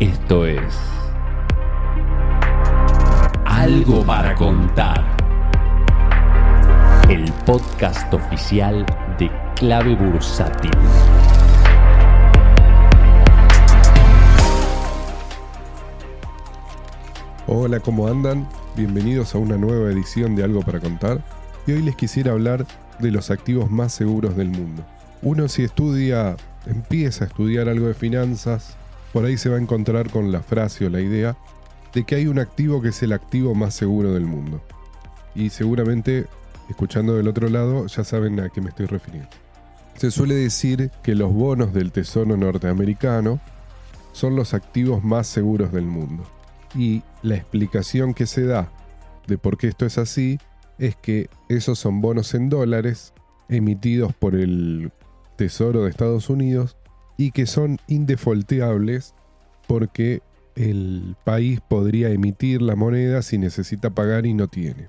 Esto es Algo para contar. El podcast oficial de Clave Bursátil. Hola, ¿cómo andan? Bienvenidos a una nueva edición de Algo para Contar. Y hoy les quisiera hablar de los activos más seguros del mundo. Uno si estudia, empieza a estudiar algo de finanzas, por ahí se va a encontrar con la frase o la idea de que hay un activo que es el activo más seguro del mundo. Y seguramente, escuchando del otro lado, ya saben a qué me estoy refiriendo. Se suele decir que los bonos del Tesoro norteamericano son los activos más seguros del mundo. Y la explicación que se da de por qué esto es así es que esos son bonos en dólares emitidos por el Tesoro de Estados Unidos y que son indefolteables porque el país podría emitir la moneda si necesita pagar y no tiene.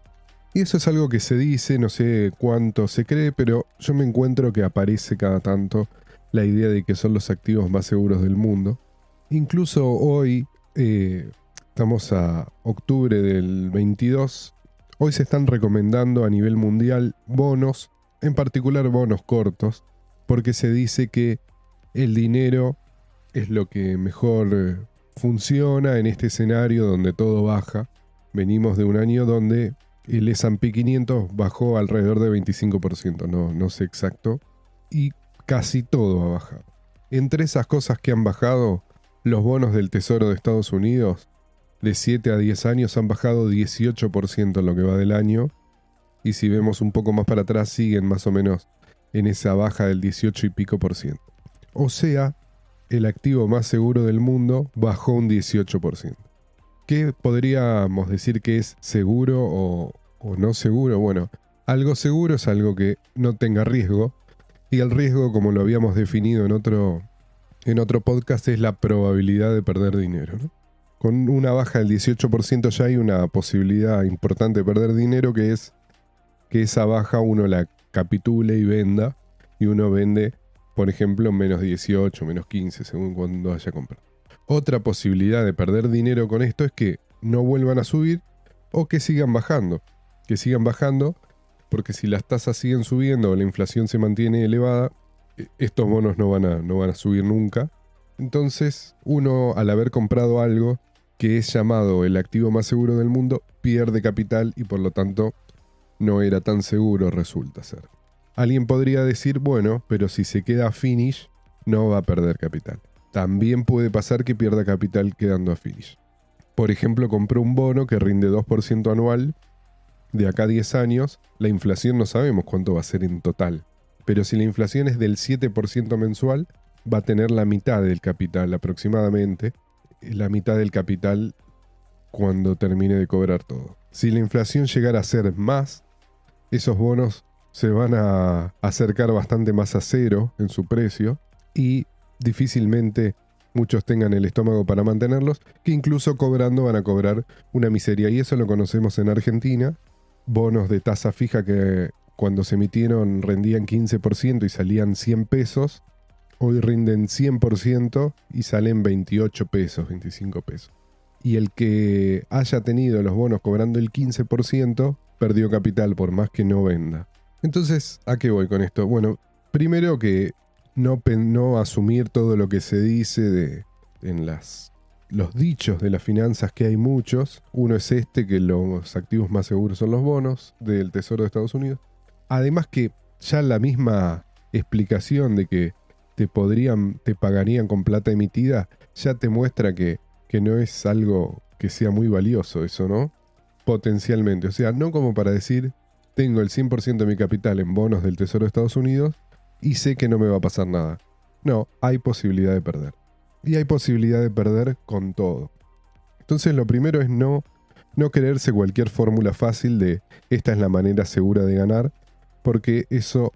Y eso es algo que se dice, no sé cuánto se cree, pero yo me encuentro que aparece cada tanto la idea de que son los activos más seguros del mundo. Incluso hoy, eh, estamos a octubre del 22, hoy se están recomendando a nivel mundial bonos, en particular bonos cortos, porque se dice que el dinero es lo que mejor eh, funciona en este escenario donde todo baja. Venimos de un año donde el S&P 500 bajó alrededor de 25%, no, no sé exacto, y casi todo ha bajado. Entre esas cosas que han bajado, los bonos del Tesoro de Estados Unidos de 7 a 10 años han bajado 18% en lo que va del año, y si vemos un poco más para atrás siguen más o menos en esa baja del 18 y pico por ciento. O sea, el activo más seguro del mundo bajó un 18%. ¿Qué podríamos decir que es seguro o, no seguro? Bueno, algo seguro es algo que no tenga riesgo. Y el riesgo, como lo habíamos definido en otro, en otro podcast, es la probabilidad de perder dinero. Con una baja del 18% ya hay una posibilidad importante de perder dinero que es que esa baja uno la capitule y venda. Y uno vende por ejemplo, menos 18, menos 15, según cuando haya comprado. Otra posibilidad de perder dinero con esto es que no vuelvan a subir o que sigan bajando. Que sigan bajando, porque si las tasas siguen subiendo o la inflación se mantiene elevada, e, estos bonos no van a, no van a subir nunca. Entonces, uno al haber comprado algo que es llamado el activo más seguro del mundo, pierde capital y por lo tanto no era tan seguro resulta ser. Alguien podría decir, bueno, pero si se queda a finish, no va a perder capital. También puede pasar que pierda capital quedando a finish. Por ejemplo, compró un bono que rinde 2% anual. De acá a 10 años, la inflación no sabemos cuánto va a ser en total. Pero si la inflación es del 7% mensual, va a tener la mitad del capital aproximadamente. La mitad del capital cuando termine de cobrar todo. Si la inflación llegara a ser más, esos bonos se van a acercar bastante más a cero en su precio y difícilmente muchos tengan el estómago para mantenerlos, que incluso cobrando van a cobrar una miseria. Y eso lo conocemos en Argentina, bonos de tasa fija que cuando se emitieron rendían 15% y salían 100 pesos, hoy rinden 100% y salen 28 pesos, 25 pesos. Y el que haya tenido los bonos cobrando el 15%, perdió capital por más que no venda. Entonces, ¿a qué voy con esto? Bueno, primero que no, no asumir todo lo que se dice de, en las, los dichos de las finanzas, que hay muchos. Uno es este, que los activos más seguros son los bonos del Tesoro de Estados Unidos. Además que ya la misma explicación de que te podrían, te pagarían con plata emitida, ya te muestra que, que no es algo que sea muy valioso eso, ¿no? Potencialmente. O sea, no como para decir, tengo el 100% de mi capital en bonos del Tesoro de Estados Unidos y sé que no me va a pasar nada. No, hay posibilidad de perder. Y hay posibilidad de perder con todo. Entonces lo primero es no, no creerse cualquier fórmula fácil de esta es la manera segura de ganar, porque eso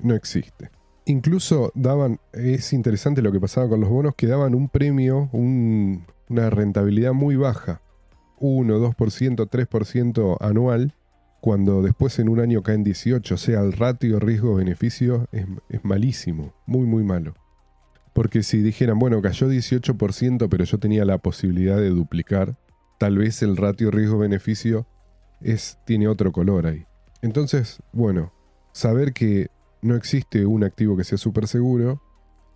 no existe. Incluso daban, es interesante lo que pasaba con los bonos, que daban un premio, una rentabilidad muy baja, 1, 2%, 3% anual, cuando después en un año caen 18, o sea, el ratio riesgo-beneficio es, malísimo, muy, muy malo. Porque si dijeran, bueno, cayó 18%, pero yo tenía la posibilidad de duplicar, tal vez el ratio riesgo-beneficio es, tiene otro color ahí. Entonces, bueno, saber que no existe un activo que sea súper seguro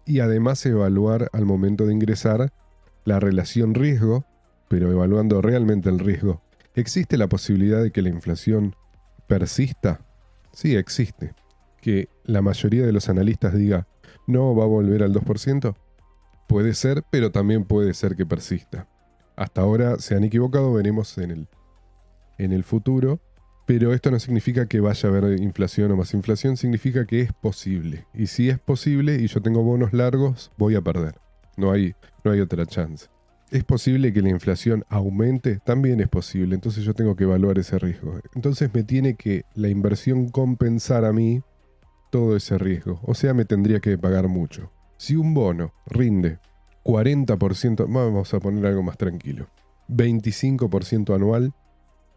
y además evaluar al momento de ingresar la relación riesgo, pero evaluando realmente el riesgo. ¿Existe la posibilidad de que la inflación persista? Sí, existe. Que la mayoría de los analistas diga, no va a volver al 2%. Puede ser, pero también puede ser que persista. Hasta ahora se han equivocado, veremos en el, en el futuro. Pero esto no significa que vaya a haber inflación o más inflación, significa que es posible. Y si es posible y yo tengo bonos largos, voy a perder. No hay, no hay otra chance. ¿Es posible que la inflación aumente? También es posible, entonces yo tengo que evaluar ese riesgo. Entonces me tiene que la inversión compensar a mí todo ese riesgo. O sea, me tendría que pagar mucho. Si un bono rinde 40%, vamos a poner algo más tranquilo, 25% anual,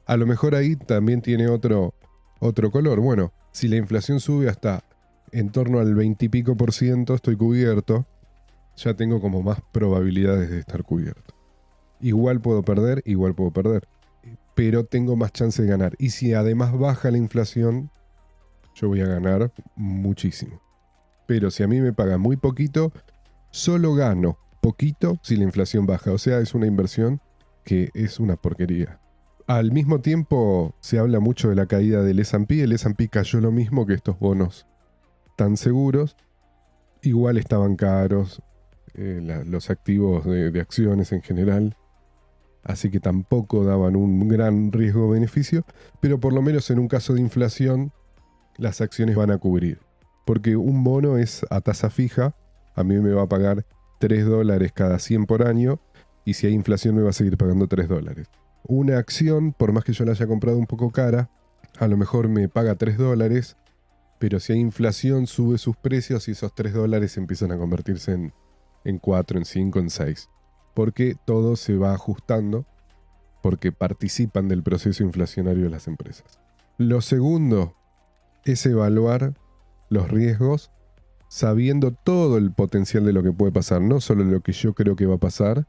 a lo mejor ahí también tiene otro, otro color. Bueno, si la inflación sube hasta en torno al 20 y pico por ciento, estoy cubierto, ya tengo como más probabilidades de estar cubierto. Igual puedo perder, igual puedo perder, pero tengo más chance de ganar. Y si además baja la inflación, yo voy a ganar muchísimo. Pero si a mí me paga muy poquito, solo gano poquito si la inflación baja. O sea, es una inversión que es una porquería. Al mismo tiempo se habla mucho de la caída del S&P. El S&P cayó lo mismo que estos bonos tan seguros. Igual estaban caros eh, los activos de, acciones en general. Así que tampoco daban un gran riesgo-beneficio. Pero por lo menos en un caso de inflación las acciones van a cubrir. Porque un bono es a tasa fija. A mí me va a pagar 3 dólares cada 100 por año. Y si hay inflación me va a seguir pagando 3 dólares una acción, por más que yo la haya comprado un poco cara, a lo mejor me paga 3 dólares, pero si hay inflación sube sus precios y esos 3 dólares empiezan a convertirse en, en 4, en 5, en 6. Porque todo se va ajustando, porque participan del proceso inflacionario de las empresas. Lo segundo es evaluar los riesgos sabiendo todo el potencial de lo que puede pasar, no solo lo que yo creo que va a pasar,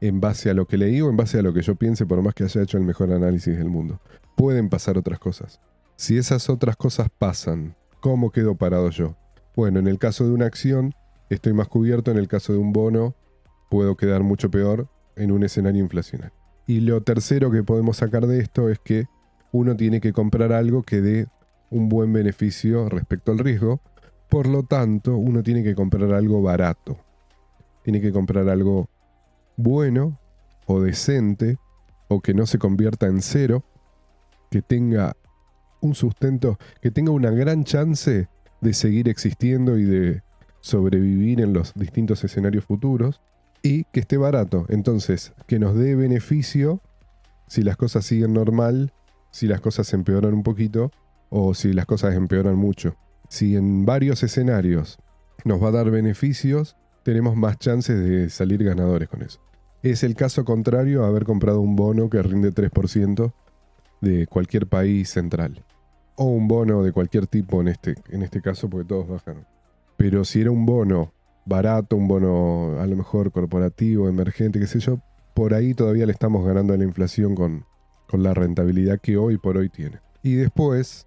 en base a lo que leí o en base a lo que yo piense, por más que haya hecho el mejor análisis del mundo. Pueden pasar otras cosas. Si esas otras cosas pasan, ¿cómo quedo parado yo? Bueno, en el caso de una acción, estoy más cubierto, en el caso de un bono, puedo quedar mucho peor en un escenario inflacionario. Y lo tercero que podemos sacar de esto es que uno tiene que comprar algo que dé un buen beneficio respecto al riesgo. Por lo tanto, uno tiene que comprar algo barato. Tiene que comprar algo bueno o decente o que no se convierta en cero, que tenga un sustento, que tenga una gran chance de seguir existiendo y de sobrevivir en los distintos escenarios futuros y que esté barato. Entonces, que nos dé beneficio si las cosas siguen normal, si las cosas empeoran un poquito o si las cosas empeoran mucho. Si en varios escenarios nos va a dar beneficios, tenemos más chances de salir ganadores con eso. Es el caso contrario a haber comprado un bono que rinde 3% de cualquier país central. O un bono de cualquier tipo en este, en este caso, porque todos bajan. Pero si era un bono barato, un bono a lo mejor corporativo, emergente, qué sé yo, por ahí todavía le estamos ganando a la inflación con, con la rentabilidad que hoy por hoy tiene. Y después,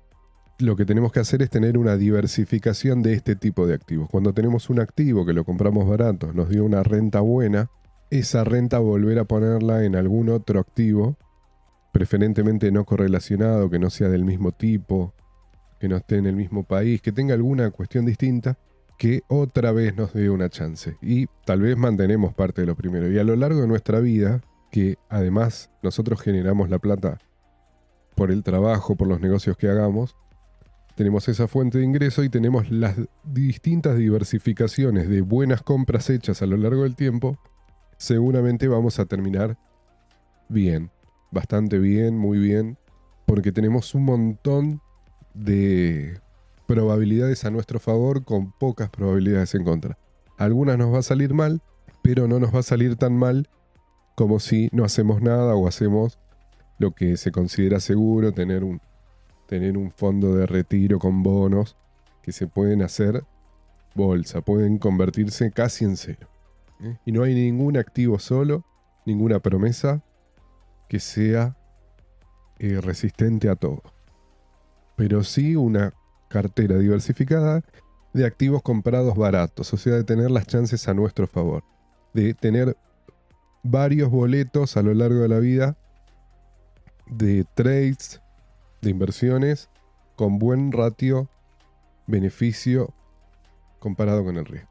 lo que tenemos que hacer es tener una diversificación de este tipo de activos. Cuando tenemos un activo que lo compramos barato, nos dio una renta buena, esa renta volver a ponerla en algún otro activo, preferentemente no correlacionado, que no sea del mismo tipo, que no esté en el mismo país, que tenga alguna cuestión distinta, que otra vez nos dé una chance. Y tal vez mantenemos parte de lo primero. Y a lo largo de nuestra vida, que además nosotros generamos la plata por el trabajo, por los negocios que hagamos, tenemos esa fuente de ingreso y tenemos las distintas diversificaciones de buenas compras hechas a lo largo del tiempo seguramente vamos a terminar bien, bastante bien, muy bien, porque tenemos un montón de probabilidades a nuestro favor con pocas probabilidades en contra. Algunas nos va a salir mal, pero no nos va a salir tan mal como si no hacemos nada o hacemos lo que se considera seguro, tener un, tener un fondo de retiro con bonos que se pueden hacer bolsa, pueden convertirse casi en cero. ¿eh? Y no hay ningún activo solo, ninguna promesa que sea eh, resistente a todo. Pero sí una cartera diversificada de activos comprados baratos, o sea, de tener las chances a nuestro favor, de tener varios boletos a lo largo de la vida de trades, de inversiones, con buen ratio beneficio comparado con el riesgo.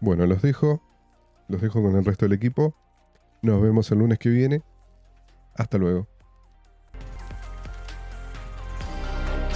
Bueno, los dejo, los dejo con el resto del equipo. Nos vemos el lunes que viene. Hasta luego.